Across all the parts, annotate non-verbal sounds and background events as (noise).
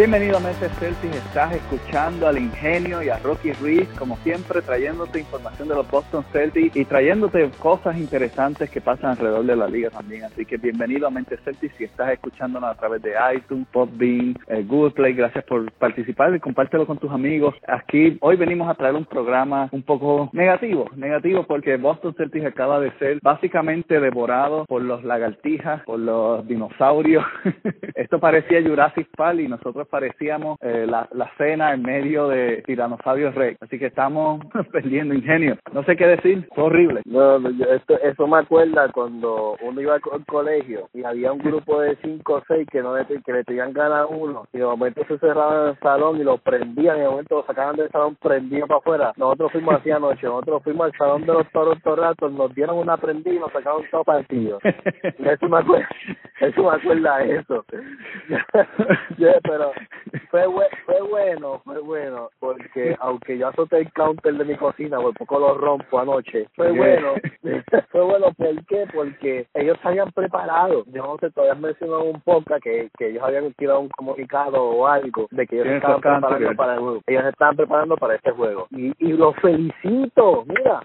Bienvenido a Mentes Celtics, estás escuchando al Ingenio y a Rocky Ruiz, como siempre trayéndote información de los Boston Celtics y trayéndote cosas interesantes que pasan alrededor de la liga también. Así que bienvenido a Mentes Celtics si estás escuchándonos a través de iTunes, Podbean, eh, Google Play. Gracias por participar y compártelo con tus amigos. Aquí hoy venimos a traer un programa un poco negativo, negativo porque Boston Celtics acaba de ser básicamente devorado por los lagartijas, por los dinosaurios. (laughs) Esto parecía Jurassic Park y nosotros parecíamos eh, la, la cena en medio de Tiranosaurio Rex. Así que estamos (laughs) perdiendo ingenio. No sé qué decir, fue horrible. No, no, yo- esto, eso me acuerda cuando uno iba al co- al colegio y había un grupo de cinco o seis que no le, que le tenían ganas a uno y de momento se cerraban en el salón y lo prendían y de momento lo sacaban del salón prendido para afuera. Nosotros fuimos así anoche, nosotros fuimos al salón de los toros Raptors, nos dieron una prendida y nos sacaron todo partido. (laughs) Eso me acuerda, eso me acuerda de eso. (laughs) Yeah, pero fue, fue bueno, fue bueno, porque (laughs) aunque yo azoté el counter de mi cocina, por poco lo rompo anoche, fue bueno, (laughs) fue bueno, ¿por qué? Porque ellos se habían preparado, yo no sé, todavía mencionado un poco que, que ellos habían tirado un comunicado o algo de que ellos se estaban preparando para el juego, ellos se estaban preparando para este juego, y, y los felicito, mira,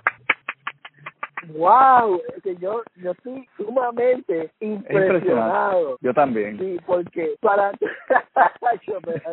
wow, que yo, yo estoy sumamente Es impresionado. Yo también. Sí, porque para (laughs) yo me. (laughs)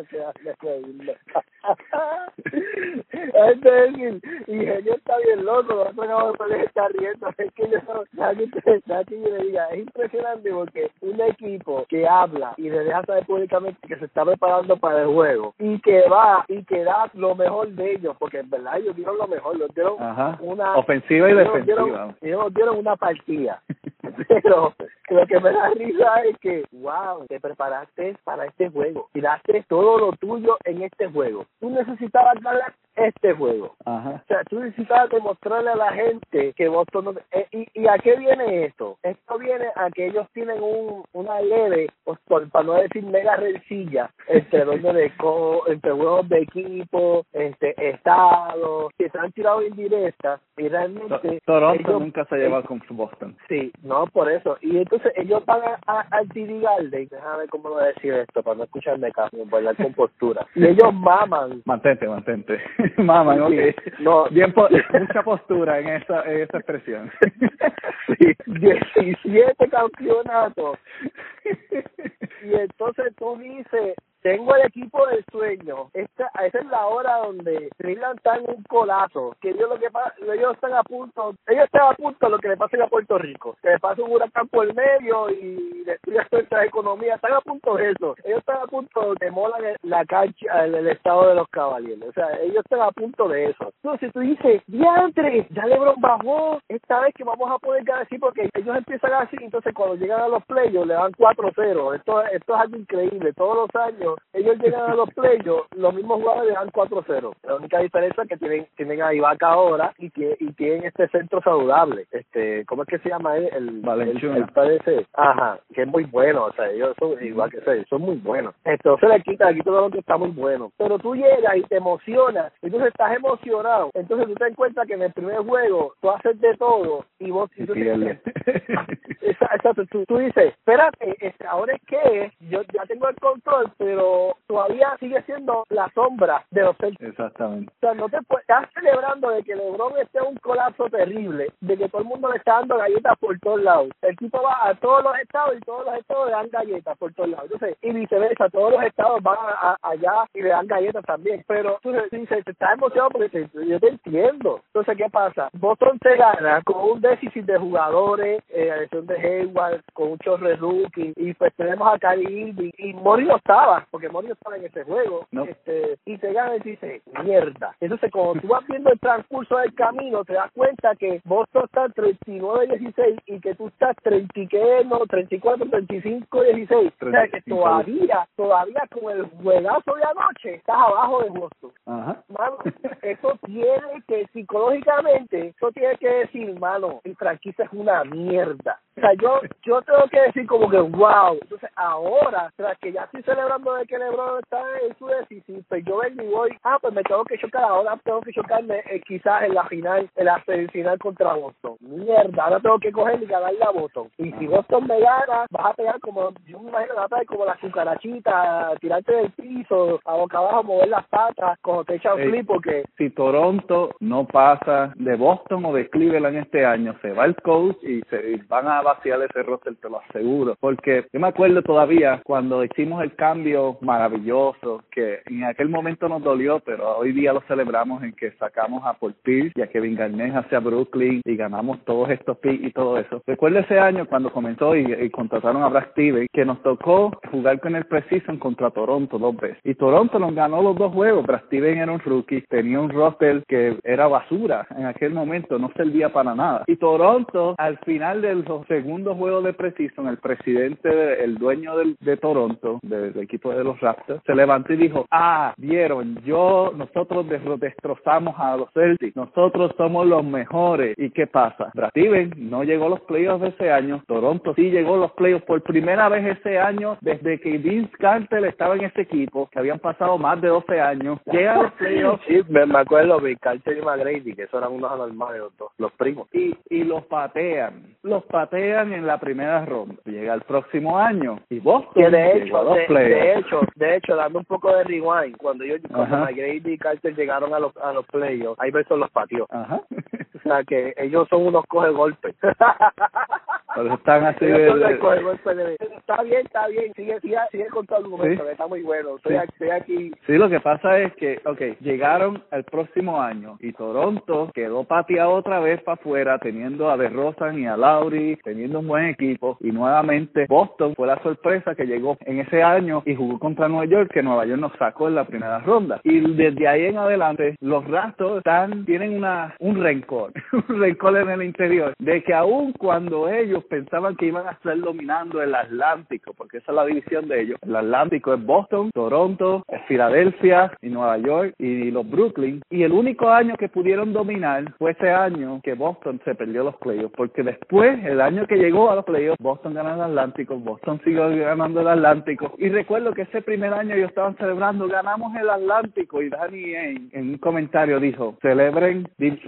Es decir, ingenio está bien loco, nosotros acabamos de poner está riendo, es que yo no, nadie, yo le diga, es impresionante porque un equipo que habla y le deja saber públicamente que se está preparando para el juego y que va y que da lo mejor de ellos, porque en verdad ellos dieron lo mejor, los dieron Aja. una Ofensiva y defensiva. Dieron, (laughs) ellos nos dieron una partida. (laughs) Pero lo que me da risa es que, wow, te preparaste para este juego. Tiraste todo lo tuyo en este juego. Tú necesitabas ganar este juego. Ajá. O sea, tú necesitabas demostrarle a la gente que Boston no... eh, y, ¿Y a qué viene esto? Esto viene a que ellos tienen un, una leve, pues, por, para no decir mega rencilla, entre (laughs) dueños de co, entre juegos de equipo, este estados, que se han tirado indirectas y To- realmente... Toronto ellos- nunca se ha llevado con Boston. Sí, no, por eso. Y entonces ellos van a, a, al TD Garden, déjame cómo lo voy a decir esto para no escucharme caso, hablar con postura. (laughs) Y ellos maman. Mantente, mantente. (laughs) Mamá, ok. No. Bien, po- mucha postura en esa, en esa expresión. Sí, 17 campeonatos. (laughs) Y entonces tú dices, tengo el equipo del sueño. Esta, esa es la hora donde Cleveland está en un colazo. Que ellos lo que ellos están a punto, ellos están a punto de lo que le pasa a Puerto Rico. Que le pasa un huracán por el medio y destruye nuestra economía. Están a punto de eso. Ellos están a punto de molan la cancha, el, el estado de los caballeros. O sea, ellos están a punto de eso. Entonces tú dices, diantre, ya LeBron bajó. Esta vez que vamos a poder ganar así porque ellos empiezan así. Entonces cuando llegan a los playoffs le dan 4-0. Esto, esto es algo increíble. Todos los años ellos llegan a los playoffs, los mismos jugadores le dan 4-0. La única diferencia es que tienen, tienen a Ibaka ahora y, que, y tienen este centro saludable. este ¿Cómo es que se llama él? El, el parece, ajá, que es muy bueno. O sea, ellos son igual que sé, son muy buenos. Entonces le quita, quita todo lo que está muy bueno. Pero tú llegas y te emocionas, entonces estás emocionado. Entonces tú te encuentras que en el primer juego tú haces de todo y vos Y tú (laughs) Exacto, tú, tú dices, espérate, este, ahora es que yo ya tengo el control, pero todavía sigue siendo la sombra de los Celtics. Exactamente. O sea, no te puedes, estás celebrando de que LeBron esté un colapso terrible, de que todo el mundo le está dando galletas por todos lados. El tipo va a todos los estados y todos los estados le dan galletas por todos lados. Entonces, y viceversa, todos los estados van a- a- allá y le dan galletas también. Pero tú dices, te estás emocionado porque te- yo te entiendo. Entonces, ¿qué pasa? Boston se gana con un déficit de jugadores, eh, adición de Hayward con un chorre rookie y pues tenemos a Irving y Mori no estaba, porque Mori no estaba en ese juego. Este, y te gana y dice, mierda. Entonces, cuando tú vas viendo el transcurso del camino, te das cuenta que Boston está 39-16 y que tú estás 30 ¿qué? no, 34, 35, 16. O sea que todavía, todavía con el juegazo de anoche estás abajo de Boston. Ajá. Mano, eso tiene que psicológicamente, eso tiene que decir, mano, mi franquicia es una mierda. O sea, yo, yo tengo que decir como que, wow. Entonces, ahora, tras que ya estoy celebrando de que LeBron está en su decisión, pues yo vengo y voy, ah, pues me tengo que chocar, ahora tengo que chocarme eh, quizás en la final, en la semifinal contra Boston. Mierda, ahora tengo que coger y ganarle a Boston. Y si Boston me gana, vas a pegar como, yo me imagino, vas a pegar como la cucarachita, tirarte del piso, a boca abajo, mover las patas, como te echan flip, porque... Si Toronto no pasa de Boston o de Cleveland este año, se va el coach y se van a vaciar ese roster, te lo aseguro. Porque yo me acuerdo todavía cuando hicimos el cambio maravilloso, que en aquel momento nos dolió, pero hoy día lo celebramos en que sacamos a Portis y a Kevin Garnett hacia Brooklyn y ganamos todos estos picks y todo eso. Recuerdo ese año cuando comenzó y, contrataron a Brad Stevens, que nos tocó jugar con el Precision contra Toronto dos veces. Y Toronto nos ganó los dos juegos. Brad Stevens era un rookie, tenía un roster que era basura en aquel momento, no servía para nada. Y Toronto, al final de los segundo juego de Precision, el presidente, el dueño del, de Toronto, del, equipo de los Raptors, se levantó y dijo, ah, vieron, yo, nosotros destrozamos a los Celtics, nosotros somos los mejores. ¿Y qué pasa? Brad no llegó a los playoffs de ese año, Toronto sí llegó a los playoffs por primera vez ese año desde que Vince Carter estaba en ese equipo, que habían pasado más de 12 años, llega a los (laughs) playoffs. Sí, me, acuerdo, Vince Carter y McGrady, que eso eran unos anormales los dos, los primos. Y, y los patean, los patean en la primera ronda. Llega el próximo año y Boston de hecho, de, hecho, de hecho, dando un poco de rewind, cuando yo cuando McGrady y Carter llegaron a los a los playoffs, ahí Beso los. Ajá. o sea que ellos son unos coge golpes. (laughs) Pero están así de, Está bien, está bien. Sigue, sigue, sigue con argumento, está muy bueno. Estoy, sí. aquí. Sí, lo que pasa es que, ok, llegaron el próximo año y Toronto quedó pateado otra vez para afuera, teniendo a DeRozan y a Lauri, teniendo un buen equipo. Y nuevamente Boston fue la sorpresa que llegó en ese año y jugó contra Nueva York, que Nueva York nos sacó en la primera ronda. Y desde ahí en adelante, los Raptors están, tienen una, un rencor, (laughs) un rencor en el interior, de que aun cuando ellos pensaban que iban a estar dominando el Atlántico, porque esa es la división de ellos. El Atlántico es Boston, Toronto, Filadelfia y Nueva York y los Brooklyn. Y el único año que pudieron dominar fue ese año que Boston se perdió los playoffs, porque después, el año que llegó a los playoffs, Boston ganó el Atlántico, Boston siguió ganando el Atlántico. Y recuerdo que ese primer año ellos estaban celebrando, ganamos el Atlántico y Danny en, en un comentario dijo, celebren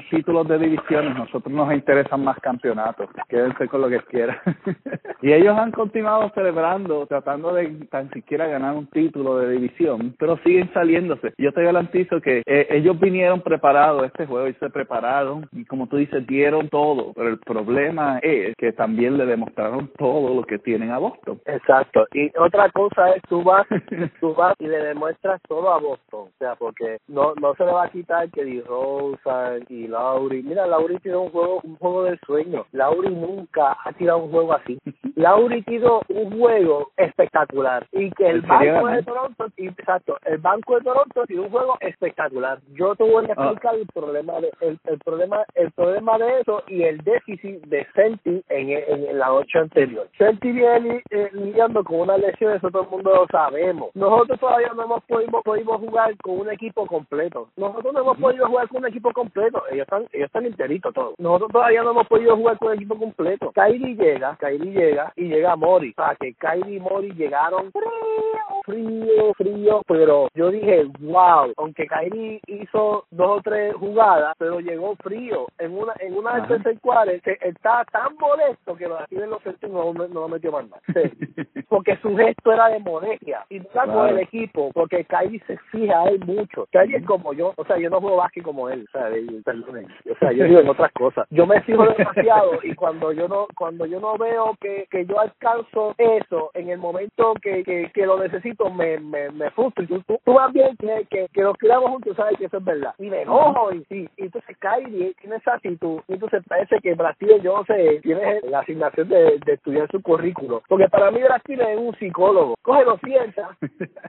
títulos de divisiones, nosotros nos interesan más campeonatos, quédense con lo que quiera. (laughs) y ellos han continuado celebrando, tratando de tan siquiera ganar un título de división, pero siguen saliéndose. Yo te garantizo que eh, ellos vinieron preparados a este juego y se prepararon y como tú dices, dieron todo, pero el problema es que también le demostraron todo lo que tienen a Boston. Exacto. Y otra cosa es, tú vas, (laughs) tú vas y le demuestras todo a Boston, o sea, porque no no se le va a quitar que Di Rosa y Lauri. Mira, Lauri tiene un juego, un juego de sueño. Lauri nunca ha tirado un juego así. Lauri tiró un juego espectacular y que el banco de Toronto, exacto, el banco de Toronto tiró un juego espectacular. Yo te voy a ah. explicar el problema de el, el, problema el problema de eso y el déficit de Senti en, en, la noche anterior. Senti viene eh, lidiando con una lesión, eso todo el mundo lo sabemos. Nosotros todavía no hemos podido, podido jugar con un equipo completo. Nosotros no hemos podido jugar con un equipo completo. Ellos están ellos están enteritos todos. Nosotros todavía no hemos podido jugar con un equipo completo. Kyrie llega, Kyrie llega y llega Mori. O sea, que Kyrie y Mori llegaron frío, frío, frío, pero yo dije, wow, aunque Kyrie hizo dos o tres jugadas, pero llegó frío. En una en una de tercer cuadro, que estaba tan molesto que los aquí de los no, no lo metió más nada. (laughs) porque su gesto era de modestia. Y no con el equipo, porque Kyrie se fija a él mucho. Kyrie es como yo, o sea, yo no juego básquet como él, o sea, perdón, o sea, yo digo en otras cosas. Yo me fijo demasiado y cuando yo no cuando yo no veo que, que yo alcanzo eso en el momento que, que, que lo necesito, me, me, me frustro. Y tú, tú, tú más bien que, que, que nos criamos juntos, sabes que eso es verdad. Y me enojo, y, y, y entonces Kyrie tiene esa actitud. Y entonces parece que Brasil, yo no sé, tiene la asignación de, de estudiar su currículo. Porque para mí Brasil es un psicólogo. Cógelo, sienta,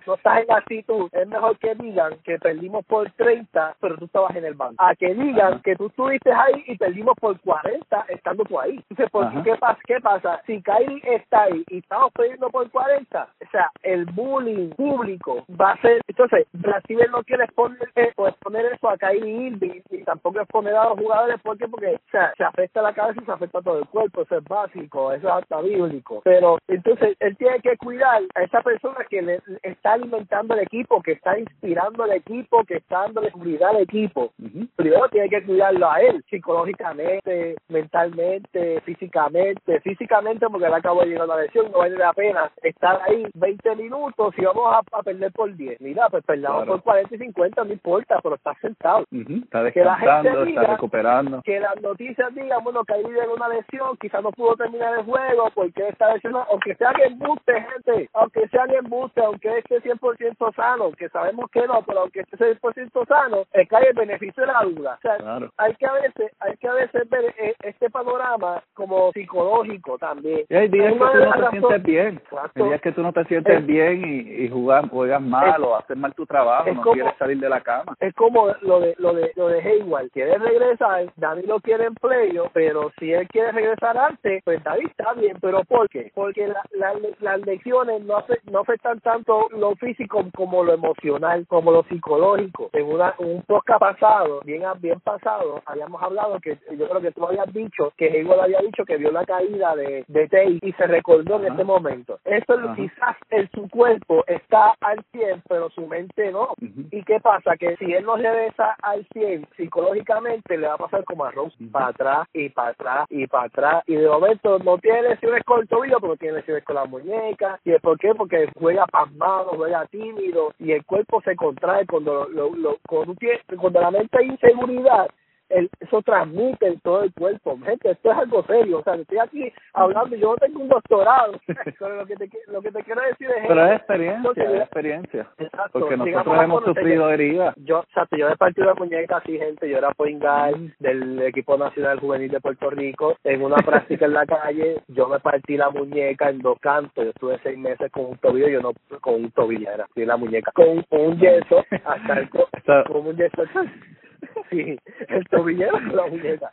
no (laughs) estás en actitud. Es mejor que digan que perdimos por 30, pero tú estabas en el banco. A que digan que tú estuviste ahí y perdimos por 40 estando tú ahí. Entonces, ¿por qué, ¿qué, pasa? ¿qué pasa? Si Kyrie está ahí y estamos perdiendo por 40, o sea, el bullying público va a ser. Entonces, Brasil no quiere exponer, pues, exponer eso a Kyrie Irving y tampoco exponer a los jugadores porque, porque o sea, se afecta la cabeza y se afecta todo el cuerpo. Eso es básico, eso es hasta bíblico. Pero entonces, él tiene que cuidar a esa persona que le está alimentando el equipo, que está inspirando el equipo, que está dándole seguridad al equipo. Primero tiene que cuidarlo a él, psicológicamente, mentalmente, físicamente. Físicamente, porque él acabó de llegar a la lesión, no vale la pena estar ahí 20 minutos y vamos a, a perder por 10. Mira, pues perdamos Claro. por 40 y 50, no importa, pero está sentado. Está Que la gente descansando, diga está recuperando. que las noticias digan, bueno, que ahí vive una lesión, quizás no pudo terminar el juego porque está lesionado, aunque sean embuste, gente, aunque sean embuste, aunque esté 100% sano, que sabemos que no, pero aunque esté 100% sano, es que hay el beneficio de la duda. O sea, Claro. hay que a veces, hay que a veces ver eh, este panorama como psicológico también. Y hay días que tú no te sientes bien. Exacto. Hay días que tú no te sientes Es- bien y, y jugas, juegas mal es- o haces mal tu trabajo, no como- quieres salir de la cama. es como lo de lo de lo de Hayward quiere regresar Dani lo quiere en playo pero si él quiere regresar antes pues David está bien pero ¿por qué? porque la, la- las lecciones no afectan tanto lo físico como lo emocional como lo psicológico en una un podcast pasado bien bien pasado habíamos hablado que yo creo que tú habías dicho que Hayward había dicho que vio la caída de de Tate y se recordó en este momento esto Ajá. quizás en su cuerpo está al 100 pero su mente no. ¿Y qué pasa? Que si él no regresa al 100 psicológicamente, le va a pasar como a Rose, Ujú. para atrás y para atrás y para atrás. Y de momento no tiene lesiones con el tobillo, pero tiene lesiones con la muñeca. ¿Y por qué? Porque juega pasmado, juega tímido y el cuerpo se contrae cuando, lo, lo- cuando, cuando la mente hay inseguridad. El, eso transmite en todo el cuerpo. Gente, esto es algo serio. O sea, estoy aquí hablando yo no tengo un doctorado. (laughs) Pero lo que te, lo que te quiero decir es... Pero es experiencia, es experiencia. Exacto. Porque nosotros hemos sufrido heridas. yo, exacto, yo he partido la muñeca así, gente. Yo era point guard del equipo nacional juvenil de Puerto Rico. En una práctica en la calle, yo me partí la muñeca en dos cantos. Yo estuve seis meses con un tobillo, yo no, con un tobillo, era así la muñeca. Con, con un yeso, hasta el, (laughs) con un yeso. (laughs) Sí, el tobillero la muñeca.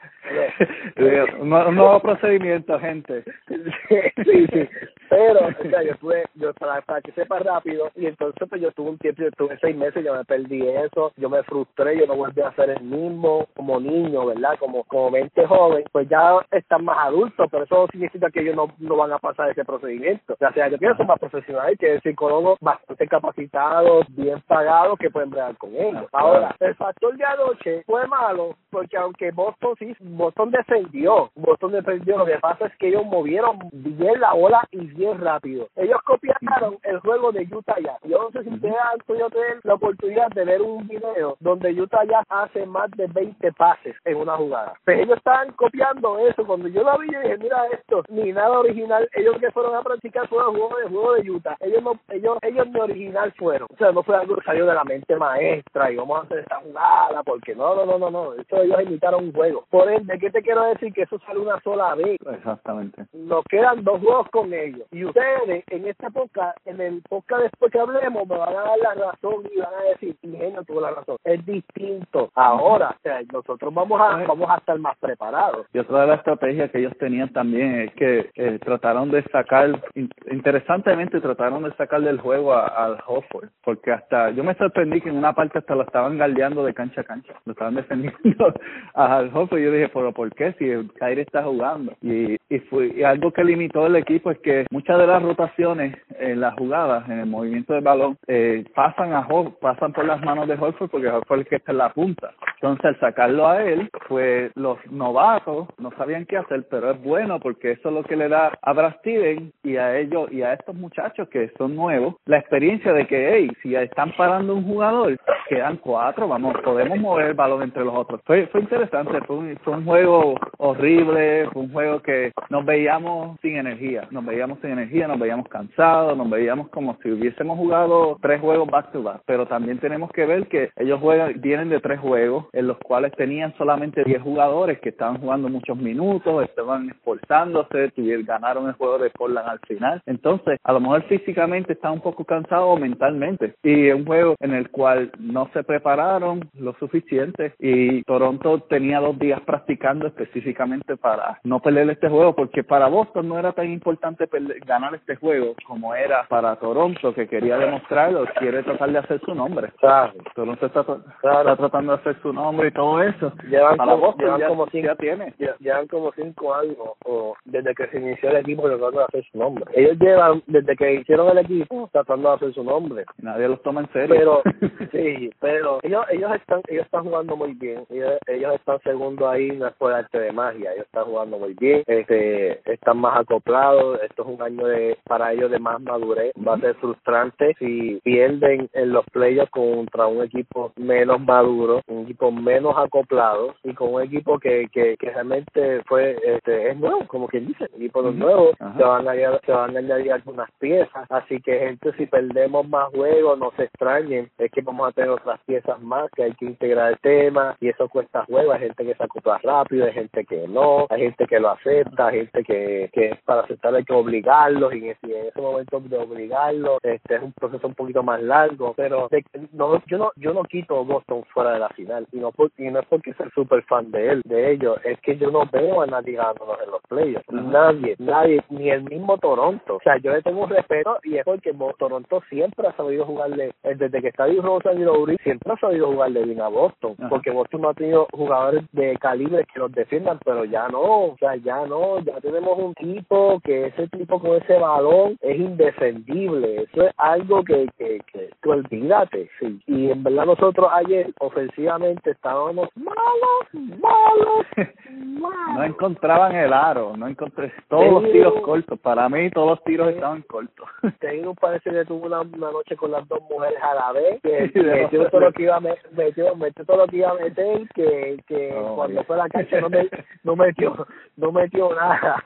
un nuevo procedimiento, gente. (laughs) sí, sí. Pero, o sea, yo tuve, yo para, para que sepa rápido, y entonces pues yo tuve un tiempo, yo tuve seis meses, yo me perdí eso, yo me frustré, yo no volví a ser el mismo como niño, ¿verdad? Como, como mente joven, pues ya están más adultos, pero eso significa que ellos no, no van a pasar ese procedimiento. O sea, yo pienso son más profesionales, que psicólogos bastante capacitados, bien pagados, que pueden bregar con ellos. Ah, Ahora, el factor de anoche fue malo, porque aunque Boston sí, Boston defendió, Boston defendió, lo que pasa es que ellos movieron bien la bola y bien rápido. Ellos copiaron el juego de Utah Jazz. Yo no sé si ustedes han podido tener la oportunidad de ver un video donde Utah Jazz hace más de 20 pases en una jugada. Pero ellos estaban copiando eso. Cuando yo lo vi, yo dije, mira esto, ni nada original. Ellos que fueron a practicar fue el juego de juego de Utah. Ellos no, ellos, ellos ni original fueron. O sea, no fue algo que salió de la mente maestra y vamos a hacer esta jugada porque no, no, no, no, no. Eso ellos imitaron un juego. Por ende, ¿qué te quiero decir? Que eso sale una sola vez Exactamente. nos quedan dos juegos con ellos. Y ustedes, en esta época, en el podcast después que hablemos, me van a dar la razón y van a decir, ingenio tuvo la razón. Es distinto. Ahora, o sea, nosotros vamos a, vamos a estar más preparados. Y otra de las estrategias que ellos tenían también es que eh, trataron de sacar, in- interesantemente trataron de sacar del juego al Hofford, porque hasta, yo me sorprendí que en una parte hasta lo estaban galdeando de cancha a cancha, lo estaban (laughs) defendiendo Al Hofford y yo dije, pero ¿por qué? Si el Kyrie está jugando. Y, y, fue, y algo que limitó el equipo es que muchas de las rotaciones en las jugadas, en el movimiento del balón, eh, pasan a Hofford, pasan por las manos de Horford porque Horford es el que está en la punta. Entonces, al sacarlo a él, pues los novatos no sabían qué hacer, pero es bueno porque eso es lo que le da a Brad Steven y a ellos y a estos muchachos que son nuevos la experiencia de que, hey, si están parando un jugador, quedan cuatro, vamos, podemos mover el balón entre los otros. Fue, fue interesante, fue un, fue un juego horrible, fue un juego que nos veíamos sin energía, nos veíamos sin energía nos veíamos cansados, nos veíamos como si hubiésemos jugado tres juegos back to back, pero también tenemos que ver que ellos juegan, vienen de tres juegos en los cuales tenían solamente 10 jugadores que estaban jugando muchos minutos, estaban esforzándose, ganaron el juego de Portland al final. Entonces, a lo mejor físicamente están un poco cansados mentalmente. Y es un juego en el cual no se prepararon lo suficiente y Toronto tenía dos días practicando específicamente para no perder este juego, porque para Boston no era tan importante ganar este juego como era para Toronto, que quería demostrarlo, quiere tratar de hacer su nombre. Claro. Toronto está, está, tratando de hacer su nombre y todo eso. Llevan para como, Boston ya, como cinco, ya tiene. Llevan como cinco años o desde que se inició el equipo tratando de hacer su nombre. Ellos llevan, desde que hicieron el equipo, tratando de hacer su nombre. Nadie los toma en serio. Pero, (laughs) sí, pero ellos, ellos están ellos están jugando muy bien. Ellos, ellos están segundo ahí, no es por arte de magia. Ellos están jugando muy bien. Este, están más acoplados. Esto es un año de para ellos de más madurez. Va a ser frustrante si pierden en los playoffs contra un equipo menos maduro, un equipo menos acoplado y con un equipo que, que, que realmente fue este es nuevo, como quien dice, equipo uh nuevo. Se van, a añadir, se van a añadir algunas piezas. Así que, gente, si perdemos más juegos, no se extrañen. Es que vamos a tener otras piezas más que hay que integrar el tema y eso cuesta juego. Hay gente que se acopla rápido, hay gente que no, hay gente que lo acepta, hay gente que, que para aceptar hay que obligarlos y en ese, en ese momento de obligarlos este es un proceso un poquito más largo. Pero no, yo no yo no quito Boston fuera de la final y no, por, y no es porque soy súper fan de él, de ellos, es que yo no veo a nadie ganándonos en los playoffs. Nadie, nadie, ni el mismo Toronto. O sea, yo le tengo un respeto y es porque Toronto siempre ha sabido jugarle, eh, desde que está Rosa y Lowry, siempre ha sabido jugarle bien a Boston, porque Boston no ha tenido jugadores de calibre que los defiendan, pero ya no, o sea, ya no, ya tenemos un tipo que ese tipo con ese balón es indefendible, eso es algo que, que, que, que olvídate, sí. Y en verdad nosotros ayer ofensivamente estábamos malos, malos, (laughs) malos. No encontraban el aro, no encontré todos los tiros cortos, para mí todos los tiros estaban cortos. (laughs) Tengo parece que tuvo una, una noche con las dos mujeres a la vez, que (laughs) metió todo lo que iba a metió, metió todo lo que iba a meter, que, que cuando fue a la cancha no, me, no metió, no metió nada.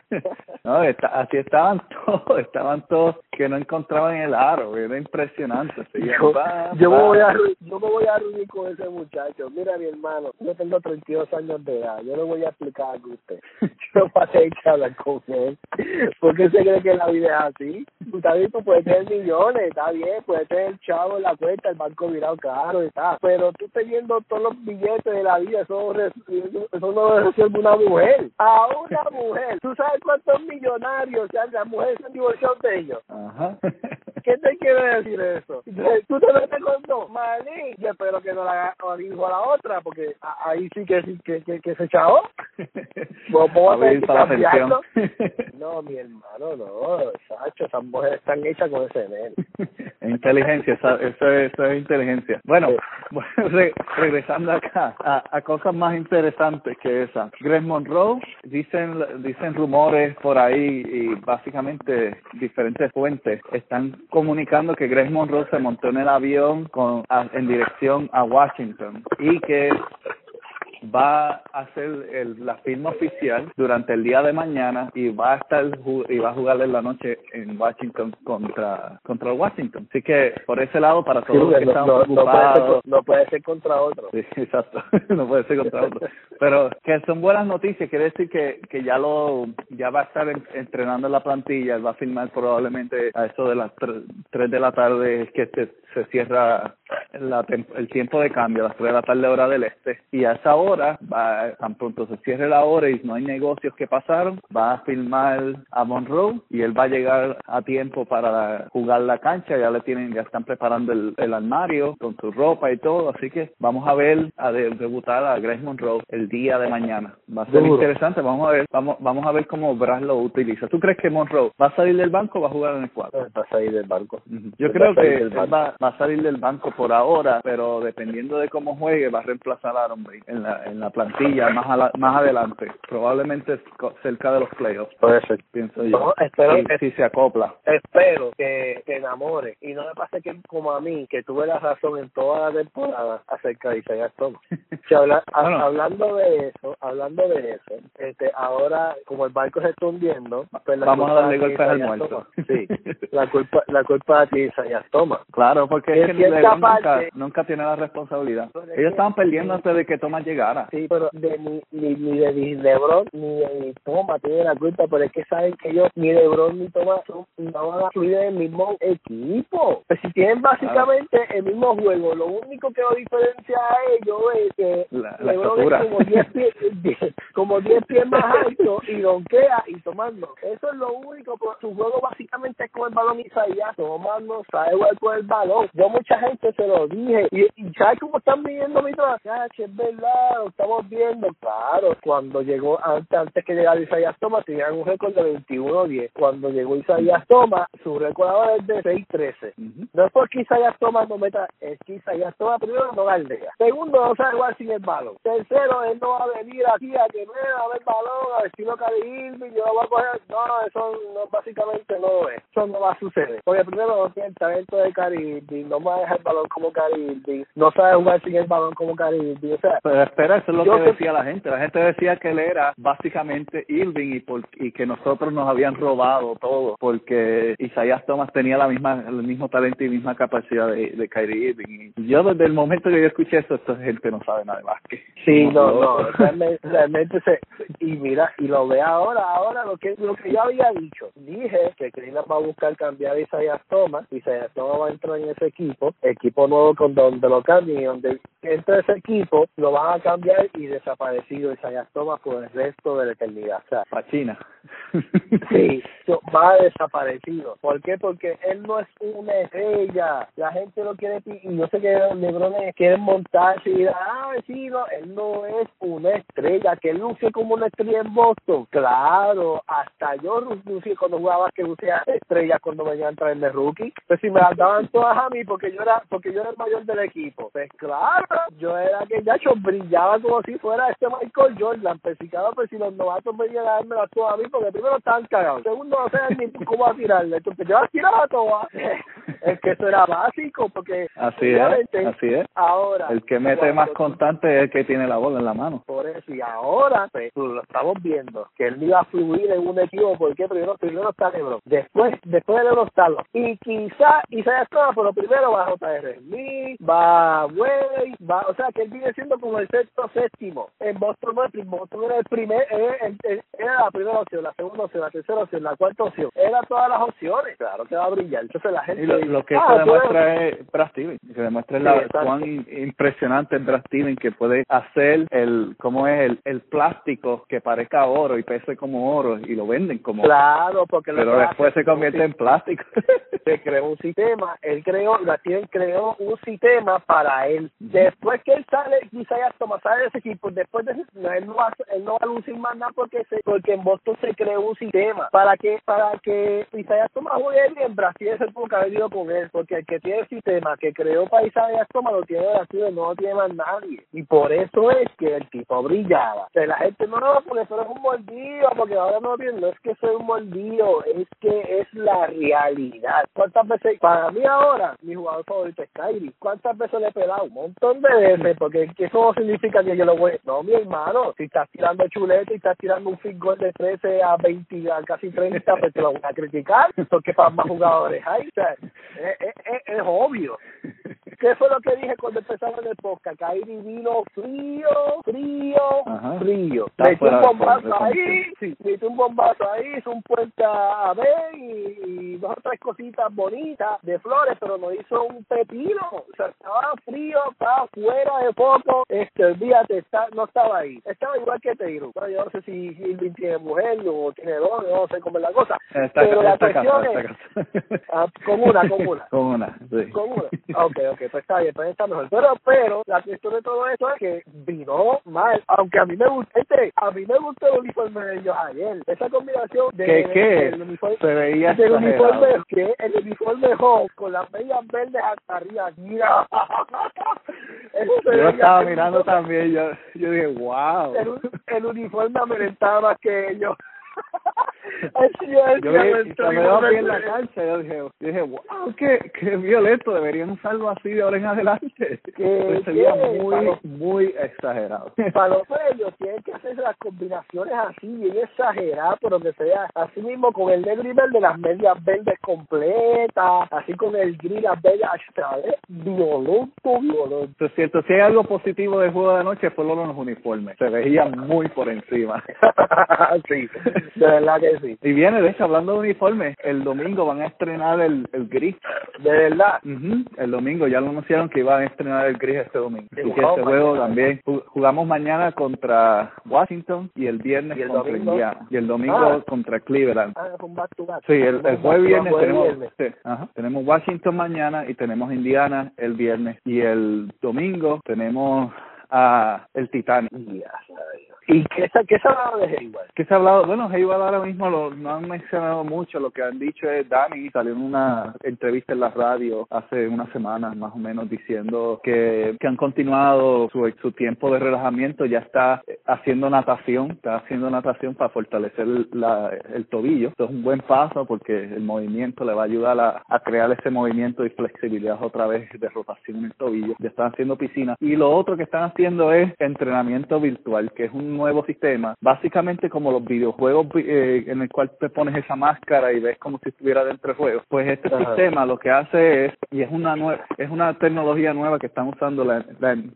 no, está, así estaban (laughs) todos, estaban todos que no encontraban el aro, era impresionante. Yo, yo, me voy a, yo me voy a reunir con ese muchacho. Mira, mi hermano, yo tengo 32 años de edad, yo le voy a explicar a usted. (laughs) Yo pasé que hablar con él. ¿Por qué se cree que la vida es así? Está bien, tú puedes tener millones, está bien, puedes tener chavo en la cuenta, el banco virado caro, está. Pero tú estás viendo todos los billetes de la vida, eso, eso no resuelve una mujer. A una mujer. ¿Tú sabes cuántos millonarios, o sea, las mujeres se han divorciado de ellos? Ajá. (laughs) ¿Qué te quiere decir eso? Tú te metes con dos, maní. Yo espero que no la hijo a la otra, porque ahí sí que, que, que, que se chavo. (laughs) ¿Cómo cambiarlo? (laughs) No, mi hermano, no. Sacho, esas mujeres están hechas con ese nene. (laughs) Inteligencia, eso, eso, es inteligencia. Bueno, regresando acá a, a, cosas más interesantes que esa. Greg Monroe, dicen, dicen rumores por ahí y básicamente diferentes fuentes están comunicando que Greg Monroe se montó en el avión con, en dirección a Washington y que va a hacer el, la firma oficial durante el día de mañana y va a estar y va a jugar en la noche en Washington contra contra Washington. Así que por ese lado para todos los que no, están preocupados no puede, ser, contra otro. Sí, exacto. (laughs) no puede ser contra otro. Pero que son buenas noticias, quiere decir que que ya lo ya va a estar entrenando en la plantilla, va a firmar probablemente a eso de las 3 de la tarde que se, se cierra la, el tiempo de cambio, a las 3 de la tarde hora del este y a esa hora va, tan pronto se cierre la hora y no hay negocios que pasaron, va a filmar a Monroe y él va a llegar a tiempo para jugar la cancha, ya le tienen, ya están preparando el, el armario con su ropa y todo, así que vamos a ver a debutar a Grace Monroe el día de mañana. Va a ser interesante, vamos a ver, vamos, vamos a ver cómo Brad lo utiliza. ¿Tú crees que Monroe va a salir del banco o va a jugar en el cuadro? Va a salir del banco. Yo creo que va, va, a salir del banco por ahora ahora, pero dependiendo de cómo juegue va a reemplazar a Aaron Brady en la en la plantilla más más adelante, probablemente cerca de los playoffs. Puede ser, pienso yo. espero si, se acopla. Espero que te enamore y no me pase que como a mí que tuve la razón en toda la temporada acerca de Isaiah Thomas. (laughs) hablando de eso, hablando de eso, este ahora como el barco se está hundiendo, pues vamos a darle golpes al muerto. Sí, (laughs) la culpa la culpa de Isaiah Thomas. Claro, porque es que nunca, nunca tiene la responsabilidad. Ellos estaban perdiendo antes de que Thomas llegara. Sí, pero de ni, ni, ni de LeBron ni de Thomas tiene la culpa, pero es que saben que ellos ni LeBron ni Thomas no van a fluir en el mismo equipo. Pues si tienen básicamente el mismo juego, lo único que lo diferencia a ellos es que LeBron es como 10 pies, (laughs) como 10 pies más alto y donquea y tomando. Eso es lo único, pero su juego básicamente es con el balón y Isaías, Tomás no sabe jugar con el balón. Yo mucha gente se lo dije y, y ¿sabes cómo están viendo mi trabajo? Es verdad, lo estamos viendo. Claro, cuando llegó antes, antes que llegara Isaías Thomas tenían un récord de 21-10. Cuando llegó Isaías Thomas, su récord ahora es de 6-13. No es porque Isaías Thomas no meta, es que Isaías Thomas primero no galdea. Segundo, no sabe jugar sin el balón. Tercero, él no va a venir aquí a que a ver balón, a Cari Irving, yo lo voy a coger. No, eso no, básicamente no es. Eso no va a suceder. Porque primero no tiene el talento de Cari Irving, no va a dejar el balón como Cari Irving, no sabe jugar sin el balón como Cari Irving. O sea, pero espera, eso es lo que decía la gente. La gente decía que él era básicamente Irving y, por, y que nosotros nos habían robado todo porque Isaías Thomas tenía la misma el mismo talento y misma capacidad de, de Kyrie Irving. Y yo desde el momento que yo escuché eso, esta gente no sabe nada más que Sí, no, no, realmente, se y mira, y lo ve ahora, ahora lo que lo que yo había dicho, dije que Cleveland va a buscar cambiar a Isaías Thomas, Isaías Thomas va a entrar en ese equipo, equipo nuevo con donde lo cambien y donde entre ese equipo lo van a cambiar y desaparecido Isaías Thomas por el resto de la eternidad. O sea, para China. (laughs) sí, va desaparecido. ¿Por qué? Porque él no es una estrella. La gente lo quiere y yo sé que LeBron quieren montarse y dirán, ah, sí, no, él no es una estrella. Que él luce como una estrella en Boston. Claro, hasta yo lucí cuando jugaba que lucía estrella cuando venía a entrar en el rookie. Pues si me las daban todas a mí porque yo era porque yo era el mayor del equipo. Pues claro, yo era que ya yo brillaba como si fuera este Michael Jordan. Si cada pues si los novatos venían a darme las todas a mí porque primero estaban cagados. Segundo, no sé ni cómo a tirarle. Entonces yo a tirar a todas. Es que eso era básico porque así es, así es. Ahora el que mete más constante es el que tiene la bola en la mano. Por eso y ahora pues, lo estamos viendo que él iba a fluir en un equipo porque primero primero está LeBron, después después de LeBron está y quizá y se todo, pero primero va JR va Way, va, o sea que él viene siendo como el sexto séptimo. En Boston no Boston era el primer, era, la primera opción, la segunda opción, la tercera opción, la cuarta opción, era todas las opciones, claro que va a brillar. Entonces la gente lo, que ah, demuestra es Brad Steven, que demuestra la, cuán impresionante es Brad Steven que puede hacer el, cómo es el, el plástico que parezca oro y pese como oro y lo venden como claro porque pero después se convierte en plástico. (laughs) Se creó un sistema él creó Brad Steven creó un sistema para él. Después que él sale quizás Thomas sale de ese equipo después de no, él no va él no va a lucir más nada porque se, porque en Boston se creó un sistema. Para que para que Isaiah Thomas juegue bien Brasil es el que ha porque el que tiene el sistema que creó para Isaiah Thomas lo tiene Brasil no lo tiene más nadie. Y por eso es que el tipo brillaba. La gente no no porque eso es un mordido porque ahora no lo no es que soy un mordido es que es la realidad. Cuántas veces para mí ahora mi jugador favorito es Kyrie cuántas veces le he pegado un montón de veces porque eso no significa que yo lo voy no mi hermano si estás tirando chuleta y estás tirando un field goal de 13 a 20 a casi 30 pues te lo voy a criticar porque para más jugadores hay o es, es, es obvio (laughs) ¿Qué fue lo que dije cuando empezamos el podcast? Kairi vino frío, frío, frío. Metió un bombazo ahí, sí, un bombazo ahí, hizo un puente a ver y, dos o tres cositas bonitas de flores, pero no hizo un pepino. O sea, estaba frío, estaba fuera de foco. Este, olvídate, está, no estaba ahí. Estaba igual que Teiro. Bueno, yo no sé si Irving tiene mujer o tiene dos, no sé cómo es la cosa. pero la cuestión es... Ah, con una, (laughs) con una. con una, sí. Con una. Ok, ok pues está bien, pues está mejor. Pero, pero, la cuestión de todo eso es que vino mal. Aunque a mí me gusta, este, a mí me gustó el uniforme de ellos ayer. Esa combinación de. ¿Qué, qué? uniforme, Se veía del uniforme que el uniforme home con las medias verdes hasta arriba. (laughs) yo estaba mirando también, yo, yo dije, wow. El, el uniforme ameritaba más que ellos. Así es, yo vi, cuando me en la cancha, yo dije, yo dije wow, qué, qué violento, deberían usarlo así de ahora en adelante. Que sería muy, muy exagerado. Para los ellos tienen que hacer las combinaciones así, bien exageradas, pero que sea así mismo con el negro y verde, las medias verdes completas, así con el gris, las bellas extra, violento, violento. Es cierto, si hay algo positivo del juego de anoche fue lo de los uniformes, se veían muy por encima. (laughs) sí, verdad que sí. Y viene, de hecho, hablando de uniformes, el domingo van a estrenar el, el gris. De verdad. El domingo ya lo anunciaron que iban a estrenar el gris este domingo. Así que este juego también. Jugamos mañana contra Washington y el viernes contra Indiana. Y el domingo ah. contra Cleveland. Ah, back to back. Sí, el, el jueves viernes tenemos, Sí, ajá, tenemos Washington mañana y tenemos Indiana el viernes. Y el domingo tenemos a el Titanic. ¿Y qué, qué se ha hablado de Hayward? ¿Qué se ha hablado? Bueno, Hayward ahora mismo lo, no han mencionado mucho. Lo que han dicho es Dani salió en una entrevista en la radio hace unas semanas más o menos diciendo que, que han continuado su, su tiempo de relajamiento. Ya está haciendo natación, está haciendo natación para fortalecer la, el tobillo. Esto es un buen paso porque el movimiento le va a ayudar a crear ese movimiento y flexibilidad otra vez de rotación en el tobillo. Ya están haciendo piscina. Y lo otro que están haciendo es entrenamiento virtual, que es un nuevo sistema, básicamente como los videojuegos eh, en el cual te pones esa máscara y ves como si estuviera dentro del juego. Pues este sistema lo que hace es, y es una nueva, es una tecnología nueva que están usando, la,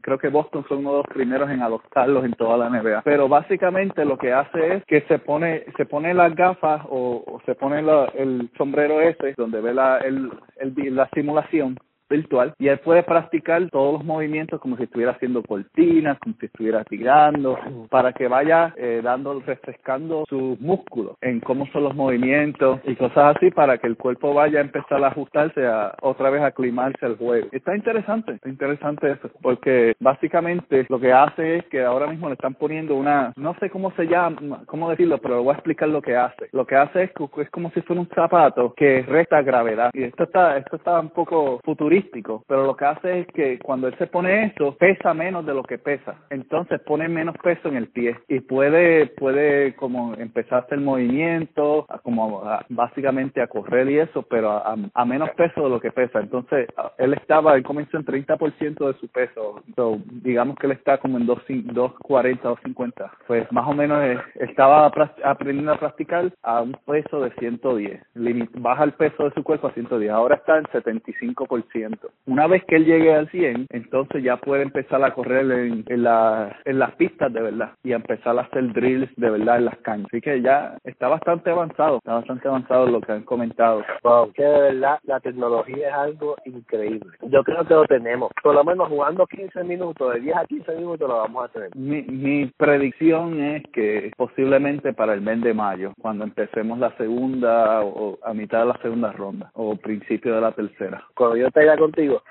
creo que Boston son uno de los primeros en adoptarlos en toda la NBA. Pero básicamente lo que hace es que se pone, se pone las gafas o, se pone el sombrero ese donde ve la, el, el, la simulación virtual y él puede practicar todos los movimientos como si estuviera haciendo cortinas, como si estuviera tirando, para que vaya eh, dando, refrescando sus músculos en cómo son los movimientos y cosas así para que el cuerpo vaya a empezar a ajustarse a otra vez a aclimarse al juego. Está interesante, está interesante eso, porque básicamente lo que hace es que ahora mismo le están poniendo una, no sé cómo se llama, cómo decirlo, pero voy a explicar lo que hace. Lo que hace es, es como si fuera un zapato que resta gravedad y esto está, esto está un poco futurista pero lo que hace es que cuando él se pone eso, pesa menos de lo que pesa. Entonces pone menos peso en el pie y puede, puede como empezar el movimiento, como básicamente a correr y eso, pero a, menos peso de lo que pesa. Entonces él estaba, él comenzó en 30% de su peso. digamos que él está como en 240 o 50. Pues más o menos eh, estaba aprendiendo a practicar a un peso de 110. Baja el peso de su cuerpo a 110. Ahora está en 75%. Una vez que él llegue al 100, entonces ya puede empezar a correr en, en, la, en las pistas de verdad y a empezar a hacer drills de verdad en las cañas. Así que ya está bastante avanzado, está bastante avanzado lo que han comentado. Wow, que de verdad la tecnología es algo increíble. Yo creo que lo tenemos. Por lo menos jugando 15 minutos, de 10 a 15 minutos lo vamos a tener. Mi, mi predicción es que posiblemente para el mes de mayo, cuando empecemos la segunda o a mitad de la segunda ronda o principio de la tercera. Cuando yo te contigo.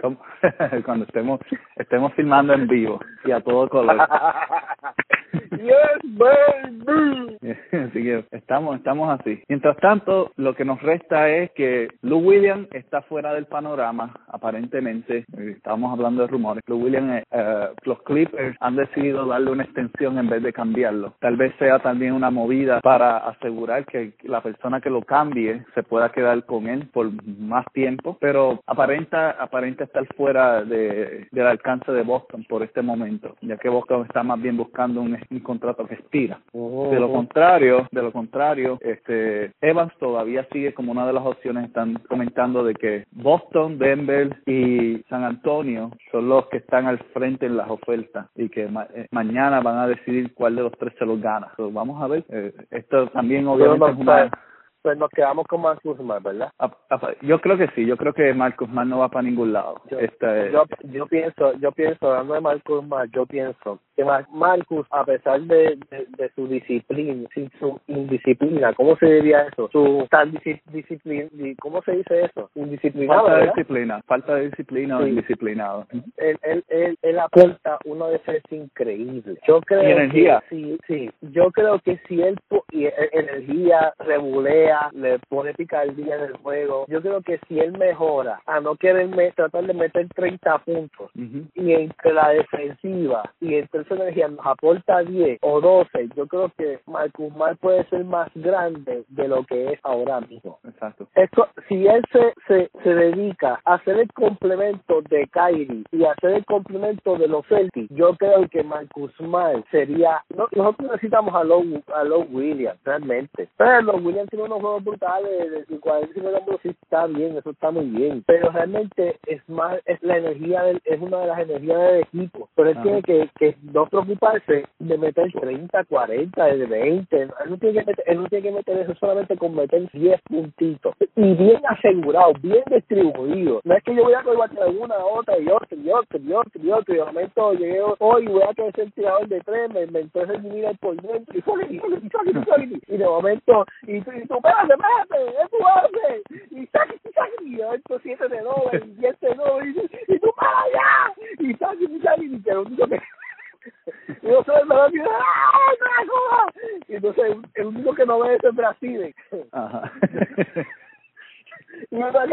(laughs) Cuando estemos estemos filmando en vivo y a todo color. (laughs) yes, baby. (laughs) Así que estamos, estamos así. Mientras tanto, lo que nos resta es que Lou Williams está fuera del panorama, aparentemente. Estábamos hablando de rumores. Lou Williams, eh, los Clippers han decidido darle una extensión en vez de cambiarlo. Tal vez sea también una movida para asegurar que la persona que lo cambie se pueda quedar con él por más tiempo, pero aparenta, aparenta estar fuera de, del alcance de Boston por este momento, ya que Boston está más bien buscando un, un contrato que expira. De lo contrario, de lo contrario, este Evans todavía sigue como una de las opciones. Están comentando de que Boston, Denver y San Antonio son los que están al frente en las ofertas y que eh, mañana van a decidir cuál de los tres se los gana. vamos a ver. Eh, esto también obviamente es una pues nos quedamos con Marcus Mann, ¿verdad? Yo creo que sí, yo creo que Marcus Mann no va para ningún lado. Yo, este, yo, yo, pienso, yo pienso, hablando de Marcus Mann, yo pienso que Marcus, a pesar de, de, su disciplina, su indisciplina, ¿cómo se diría eso? Su tal disciplina, ¿cómo se dice eso? Indisciplinado, Falta de disciplina, falta de disciplina o indisciplinado. Él, él, él, él aporta uno de esos increíble. Yo creo energía. Que, sí, sí, yo creo que si él, y, energía, regulea le pone picardía en el juego. Yo creo que si él mejora a no querer tratar de meter 30 puntos y entre la defensiva y entre esa energía nos aporta 10 o 12, yo creo que Marcus Mar puede ser más grande de lo que es ahora mismo. Exacto. Esto, si él se, se, se dedica a hacer el complemento de Kyrie y hacer el complemento de los Celtics, yo creo que Marcus Mar sería, nosotros necesitamos a Low, a Low Williams, realmente. Pero los Williams tiene unos juegos brutales, de 45 sí está bien, eso está muy bien. Pero realmente es más, es la energía, del, es una de las energías del equipo. Pero él tiene que, que no preocuparse de meter 30, 40, de 20. Él no tiene que meter, él no tiene que meter eso solamente con meter 10 puntitos. Y bien asegurado, bien distribuido. No es que yo voy a coger una, otra y otra y otra y otra y otra. Y de momento llegué hoy voy a querer ser tirador de tres, me, me entonces mira por dentro y de momento, y tú, y tú, espérate, espérate, es y saque, saque, y yo entro siete de nuevo, y diez de nuevo, y, tú para allá, y saque, y saque, y que lo único que (laughs) y yo soy el mejor y ¡ah, Y entonces el único que no ve es el Brasil. Ajá. (laughs) y uno los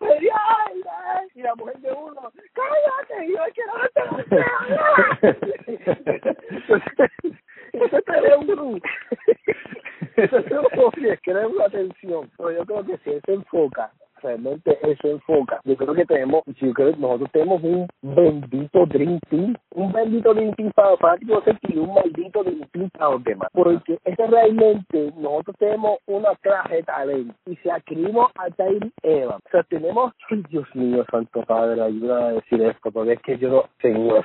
ay, y la mujer de uno, cállate, y yo quiero verte (laughs) Eso te ve un Eso es como que crea una atención. Pero yo creo que si se enfoca realmente eso enfoca. Yo creo que tenemos, yo creo que nosotros tenemos un bendito Dream Team, un bendito Dream Team para fanáticos y un maldito Dream Team para los demás. Porque es realmente nosotros tenemos una clase de talento y si adquirimos a Tyre Evans, o sea, tenemos, Dios mío, Santo Padre, ayuda a decir esto, porque es que yo no, señor.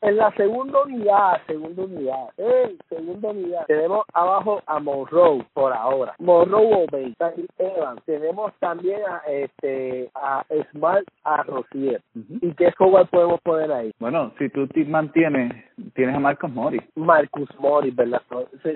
En la segunda unidad, segunda unidad, eh, segunda unidad, tenemos abajo a Monroe por ahora, Monroe Obey, Tyre Evans, tenemos también a, este, a Smart, a Rosier. ¿Y qué jugador podemos poner ahí? Bueno, si tú te mantienes, tienes a Marcos Mori. Marcus Mori, ¿verdad?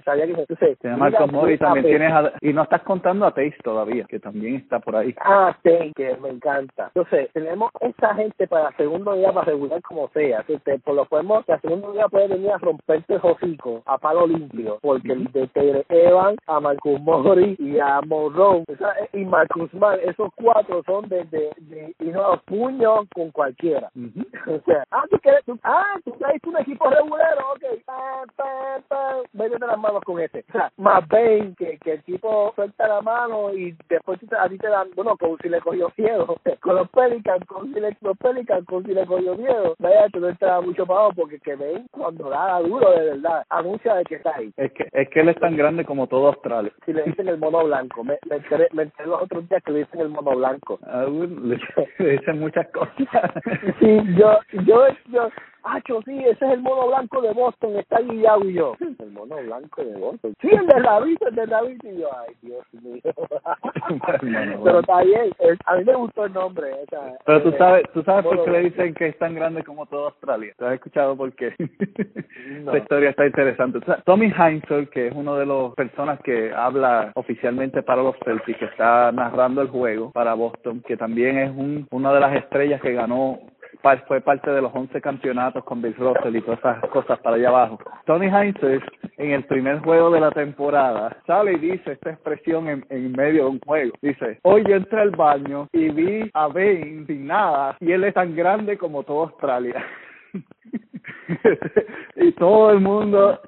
Sabía que entonces, tienes a Marcos también tienes a, y no estás contando a Taste todavía, que también está por ahí. Ah, Taste, que me encanta. Entonces, tenemos esa gente para segundo día para regular como sea. Entonces, por lo podemos, la segundo día puede venir a romperte el hocico a palo limpio, porque el de Tere Evan, a Marcus Mori y a Monroe, y Marcus Mori esos cuatro son de, de, de y no puño con cualquiera. (laughs) o sea, ah, tú quieres, tú, ah, tú traes un equipo regular, ok, pa, pa, pa, métete las manos con este. O sea, más bien que, que el tipo suelta la mano y después a ti te dan, bueno, como si le cogió miedo. (laughs) con los Pelicans, con si le, los Pelicans, con si le cogió miedo. Vaya, tú no estás mucho pagado porque que ven cuando da duro de verdad, anuncia de que está ahí. Es que, es que él es tan grande como todo Australia. Si le dicen el mono blanco, me, me enteré, me enteré los otros días que le en el mono blanco. Ah, le, dicen muchas cosas. (laughs) sí, yo, yo, yo, Acho, sí, ese es el mono blanco de Boston, está guillado y yo. (laughs) El mono blanco de Boston. Sí, el de David, el de David y yo. Ay, Dios mío. (laughs) Pero está bien, a mí me gustó el nombre. Esa, Pero tú sabes, tú sabes por qué le dicen que es tan grande como toda Australia. ¿Te has escuchado por qué? (laughs) No. historia está interesante. Tommy Heinzel, que es uno de los personas que habla oficialmente para los Celtics, que está narrando el juego para Boston, que también es un, una de las estrellas que ganó fue parte de los 11 campeonatos con Bill Russell y todas esas cosas para allá abajo. Tony Heinz en el primer juego de la temporada sale y dice esta expresión en, en medio de un juego. Dice, hoy yo entré al baño y vi a Bane sin nada y él es tan grande como toda Australia. (laughs) (laughs) y todo el mundo,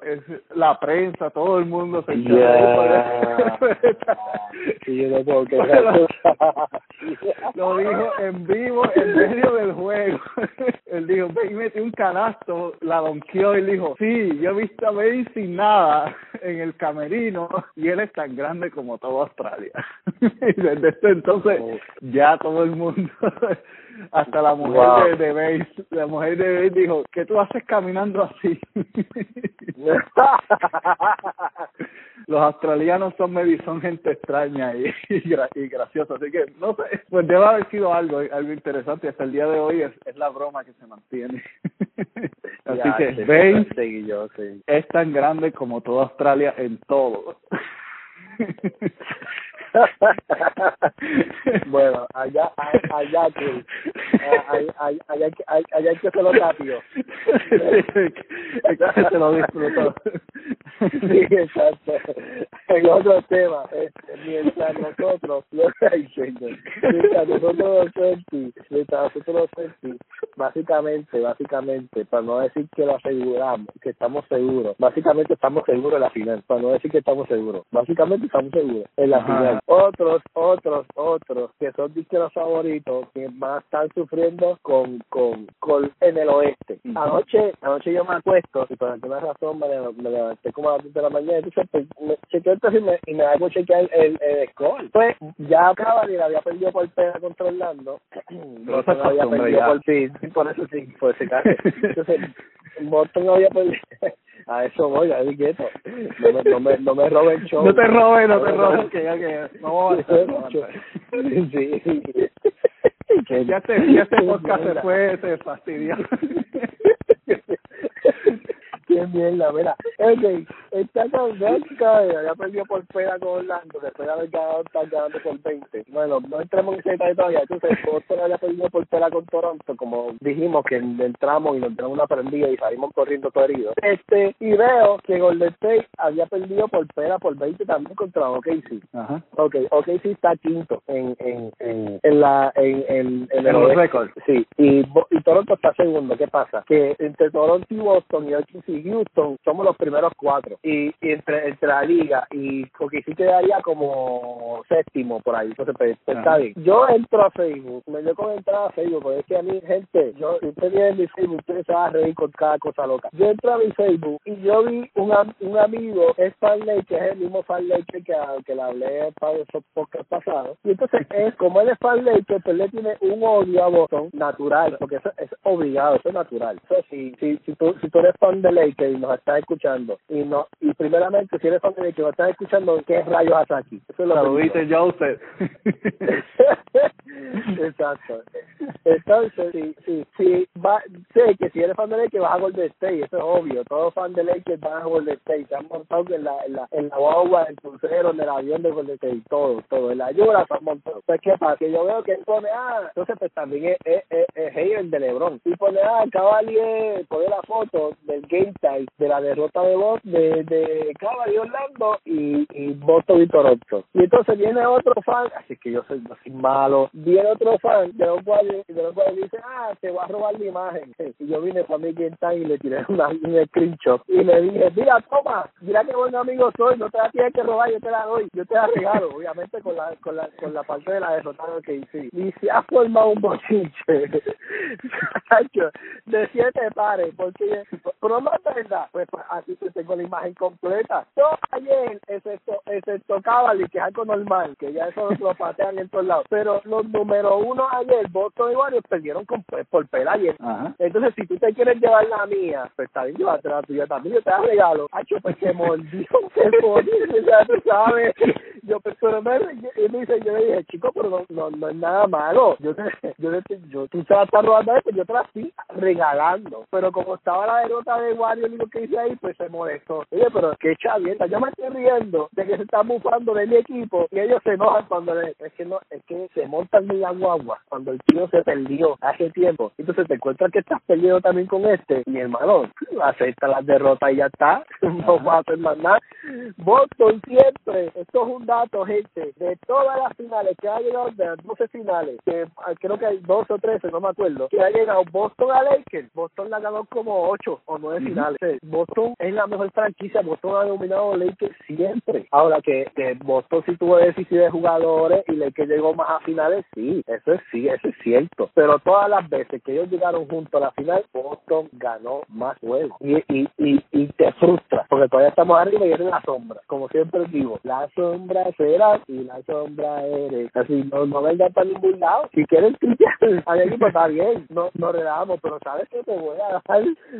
la prensa, todo el mundo se yeah. (laughs) lo, dijo en vivo, en medio del juego. (laughs) Él dijo, y metió un canasto, la donkeó y dijo, sí, yo he visto a Bane sin nada en el camerino y él es tan grande como toda Australia. y desde entonces oh. ya todo el mundo hasta la mujer de, de la mujer de Base dijo, ¿qué tú haces caminando así? (laughs) Los australianos son son gente extraña y, y, graciosa, así que no sé, pues debe haber sido algo, algo interesante. Hasta el día de hoy es, es la broma que se mantiene. (laughs) así que Base es tan grande como toda Australia en todo. (laughs) (laughs) bueno, allá, allá que, allá, allá, allá, allá que se lo rápido. se lo disfrutó. Sí, exacto. En otro tema, este, mientras nosotros, (laughs) mientras nosotros los mientras nosotros los básicamente, básicamente, para no decir que lo aseguramos, que estamos seguros, básicamente estamos seguros en la final, para no decir que estamos seguros, básicamente estamos seguros en la final. Otros, otros, otros, que son los favoritos, que van a estar sufriendo con, con, con en el oeste. Anoche, anoche yo me acuesto, y por alguna razón me, me levanté como a las 10 de la mañana, entonces pues, me chequeé el y me, y me hago chequear el, el, score. Pues ya acaba y la había perdido por pena contra Orlando. no había perdido por fin, por eso sí, por ese caso. Entonces, Boston había perdido. (laughs) A eso voy, a quieto. No me, no me, no me roben (laughs) show. No te robes, no te robes, que ya vamos a (laughs) Sí. Ya este, ya este podcast se fue, se fastidió. (laughs) Qué mierda, mira. Ok, está con Bélgica, ya perdió por pena con Orlando, después de haber ganado, está ganando por 20. Bueno, no entremos en ese detalle todavía. Entonces, Boston había perdido por pena con Toronto, como dijimos que entramos y nos entramos una prendida y salimos corriendo todo herido. Este, y veo que Golden State había perdido por pena por 20 también contra OKC. Ajá. Ok, OKC está quinto en, en, en, en la, en, en, en, el los récords. Sí, y, y Toronto está segundo. ¿Qué pasa? Que entre Toronto y Boston y OKC Houston somos los primeros cuatro. Y, y entre, entre la liga y porque sí quedaría como séptimo por ahí. Entonces, pues, pues está bien. Yo entro a Facebook, me dio con entrar a Facebook, porque es que a mí, gente, yo, si usted viene en mi Facebook, usted se va a reír con cada cosa loca. Yo entro a mi Facebook y yo vi un, un amigo, es Farley, que es el mismo Farley que, que, que le hablé para esos podcast pasados. Y entonces, es como él es Farley, que pues le tiene un odio a Boston natural, porque eso es obligado, eso es natural. Eso sí, si, si, tú, si tú eres fan de Lakers y nos estás escuchando. Y no y primeramente, si eres fan de que nos estás escuchando, ¿qué rayos haces aquí? Eso es lo que ya usted. (laughs) Exacto. Entonces, sí, sí, sí, va, sé que si eres fan de Lakers vas a Golden State, eso es obvio. Todos fan de Lakers van a Golden State. Se han montado en la, en la, en la guagua, en el crucero, en el avión de Golden State, todo, todo. En la lluvia se han montado. Pues, ¿qué pasa? Que yo veo que él pone, ah, entonces pues también es, es, es, de LeBron. Y pone, ah, Cavalier, pone la foto del game time de la derrota de Boston, de, de Cavalier Orlando y, y Boston y Toronto. Y entonces viene otro fan, así que yo soy así malo, viene otro los fans de los cuales, de los cuales dicen, ah, se va a robar la imagen. (laughs) Y yo vine para mí quien y le tiré (laughs) una, un screenshot y le dije, mira, toma, mira qué buen amigo soy, no te la tienes que robar, yo te la doy, yo te la regalo, (laughs) obviamente con la, con la, con la parte de la derrotada que hice. Y se ha formado un bochinche de siete pares, porque pero no es verdad, pues, pues así te tengo la imagen completa. Yo ayer, excepto, excepto Cavalli, que es algo normal, que ya eso lo patean en todos lados, pero los números 1 ayer, Boston y Warriors perdieron con, por pela ayer. Entonces, si tú te quieres llevar la mía, pues está bien, llévate la tuya también, yo te la regalo. Ay, pues se mordió, (laughs) se mordió, o tú sabes. Yo, pues, pero me, dice, yo le dije, chico, pero no, no, no es nada malo. Yo te, yo, te, yo tú se la estás pues yo te la estoy regalando. Pero como estaba la derrota de Warriors y lo que hice ahí, pues se molestó. Oye, pero qué chavienta, yo me estoy riendo de que se están bufando de mi equipo y ellos se enojan cuando le, es que no, es que se montan mi agua guagua cuando el tío se perdió hace tiempo. Entonces te encuentras que estás perdido también con este, mi hermano, acepta las derrotas y ya está, (laughs) no va a hacer más nada. Boston siempre, esto es un dato, gente, de todas las finales que ha llegado, de las 12 finales, que ah, creo que hay 12 o 13, no me acuerdo, que ha llegado Boston a Lakers, Boston la ganó como 8 o 9 finales. Boston es la mejor franquicia, Boston ha dominado Lakers siempre. Ahora que, que Boston sí tuvo déficit de jugadores y Lakers llegó más a finales, sí, eso es sí, eso es cierto. Pero todas las veces que ellos llegaron juntos a la final, Boston ganó más juegos. Y, y, y, y te frustra, porque todavía estamos arriba y eres la sombra. Como siempre digo, la sombra será y la sombra eres. Así, no, no vengas para ningún lado. Si quieres al equipo está bien, no, no redamos, pero sabes que te voy a dar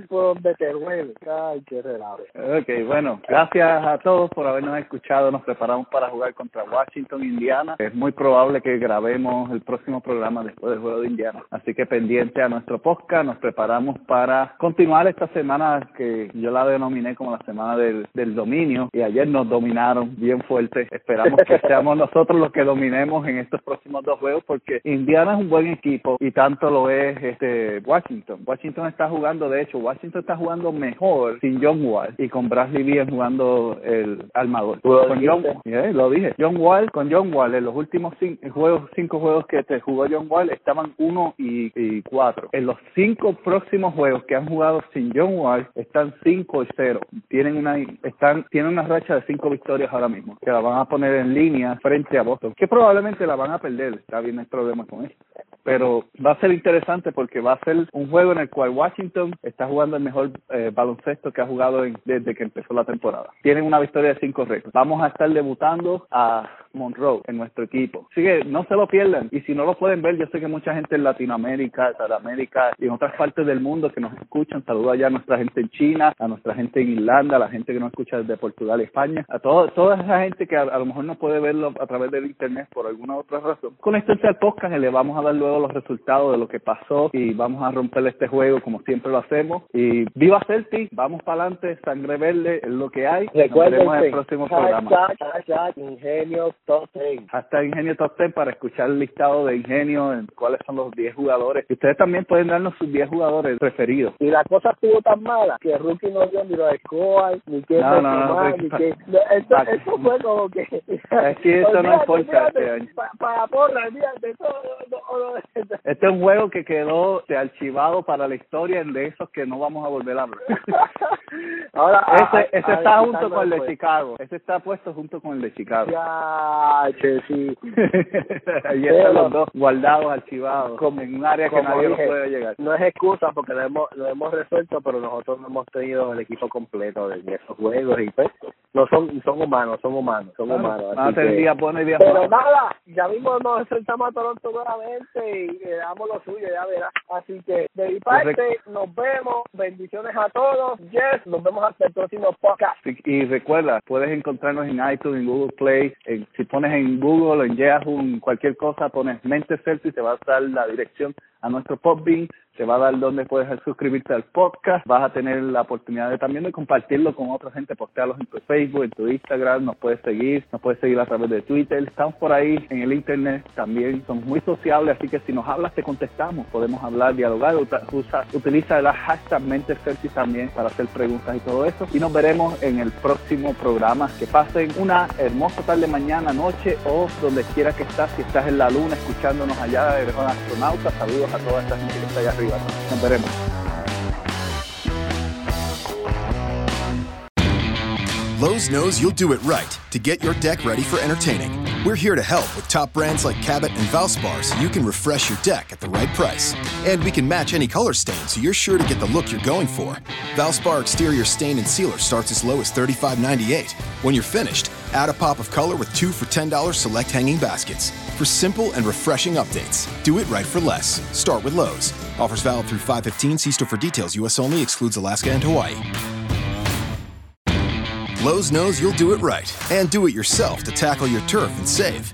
por donde te duele. Ay, qué relajo. Ok, bueno, gracias a todos por habernos escuchado. Nos preparamos para jugar contra Washington, Indiana. Es muy probable que grabemos el próximo próximo programa después del juego de Indiana. Así que pendiente a nuestro podcast, nos preparamos para continuar esta semana que yo la denominé como la semana del, del dominio y ayer nos dominaron bien fuerte. Esperamos que (laughs) seamos nosotros los que dominemos en estos próximos dos juegos porque Indiana es un buen equipo y tanto lo es este Washington. Washington está jugando, de hecho, Washington está jugando mejor sin John Wall y con Bradley Beal jugando el armador. Con John, lo dije, John Wall, con John Wall en los últimos cinco juegos, cinco juegos que te jugó John Wall estaban uno y, y cuatro. En los cinco próximos juegos que han jugado sin John Wall están cinco y cero. Tienen una, están, tienen una racha de cinco victorias ahora mismo que la van a poner en línea frente a Boston, que probablemente la van a perder. Está bien el problema con eso pero va a ser interesante porque va a ser un juego en el cual Washington está jugando el mejor eh, baloncesto que ha jugado desde que empezó la temporada. Tienen una victoria de cinco récords. Vamos a estar debutando a Monroe en nuestro equipo. Así que no se lo pierdan. Y si no lo pueden ver, yo sé que mucha gente en Latinoamérica, Sudamérica y en otras partes del mundo que nos escuchan, saludo allá a nuestra gente en China, a nuestra gente en Irlanda, a la gente que nos escucha desde Portugal y España, a todo, toda esa gente que a, lo mejor no puede verlo a través del internet por alguna otra razón. Conéctense al podcast y le vamos a dar luego los resultados de lo que pasó y vamos a romper este juego como siempre lo hacemos. Y viva Celtic, vamos para adelante, sangre verde es lo que hay. Recuerden el próximo programa. ingenio top 10. Hasta ingenio top 10 para escuchar el listado de ingenio, en cuáles son los 10 jugadores. Y ustedes también pueden darnos sus 10 jugadores preferidos. Y la cosa estuvo tan mala que Rookie no dio ni lo de Coal, ni que no, no, no, ni que esto, esto fue como que es que eso no importa este año. Para porra, olvídate todo. Este es un juego que quedó archivado para la historia de esos que no vamos a volver a ver. (laughs) Ahora, ese, ese está junto con el de Chicago. Ese está puesto junto con el de Chicago. Ya, che, sí. (laughs) Ahí están los dos guardados, archivados, como, en un área que nadie dije, puede llegar. No es excusa porque lo hemos, lo hemos resuelto, pero nosotros no hemos tenido el equipo completo de esos juegos y pues no son son humanos, son humanos, son humanos. Así que, día bueno y día pero nada, ya mismo nos enfrentamos a Toronto nuevamente y le damos lo suyo, ya verás. Así que de mi parte, nos vemos, bendiciones a todos, yes, nos vemos hasta el próximo podcast. Y, recuerda, puedes encontrarnos en iTunes, en Google Play, pones en Google o en Yahoo, cualquier cosa, pones Mente Celtic y te va a dar la dirección a nuestro Podbean te va a dar donde puedes suscribirte al podcast, vas a tener la oportunidad de también de compartirlo con otra gente, postearlos en tu Facebook, en tu Instagram, nos puedes seguir, nos puedes seguir a través de Twitter, estamos por ahí en el internet, también somos muy sociables, así que si nos hablas te contestamos, podemos hablar, dialogar, utiliza el hashtag Mente también para hacer preguntas y todo eso, y nos veremos en el próximo programa, que pasen una hermosa tarde, mañana, noche o donde quiera que estás, si estás en la luna escuchándonos allá, un astronauta, saludos a toda esta gente que está allá arriba. Nos veremos. Lowe's knows you'll do it right to get your deck ready for entertaining. We're here to help with top brands like Cabot and Valspar so you can refresh your deck at the right price. And we can match any color stain so you're sure to get the look you're going for. Valspar exterior stain and sealer starts as low as $35.98. When you're finished, add a pop of color with two for $10 select hanging baskets. For simple and refreshing updates, do it right for less. Start with Lowe's. Offers valid through 515. See store for details. U.S. only. Excludes Alaska and Hawaii. Lowe's knows you'll do it right and do it yourself to tackle your turf and save.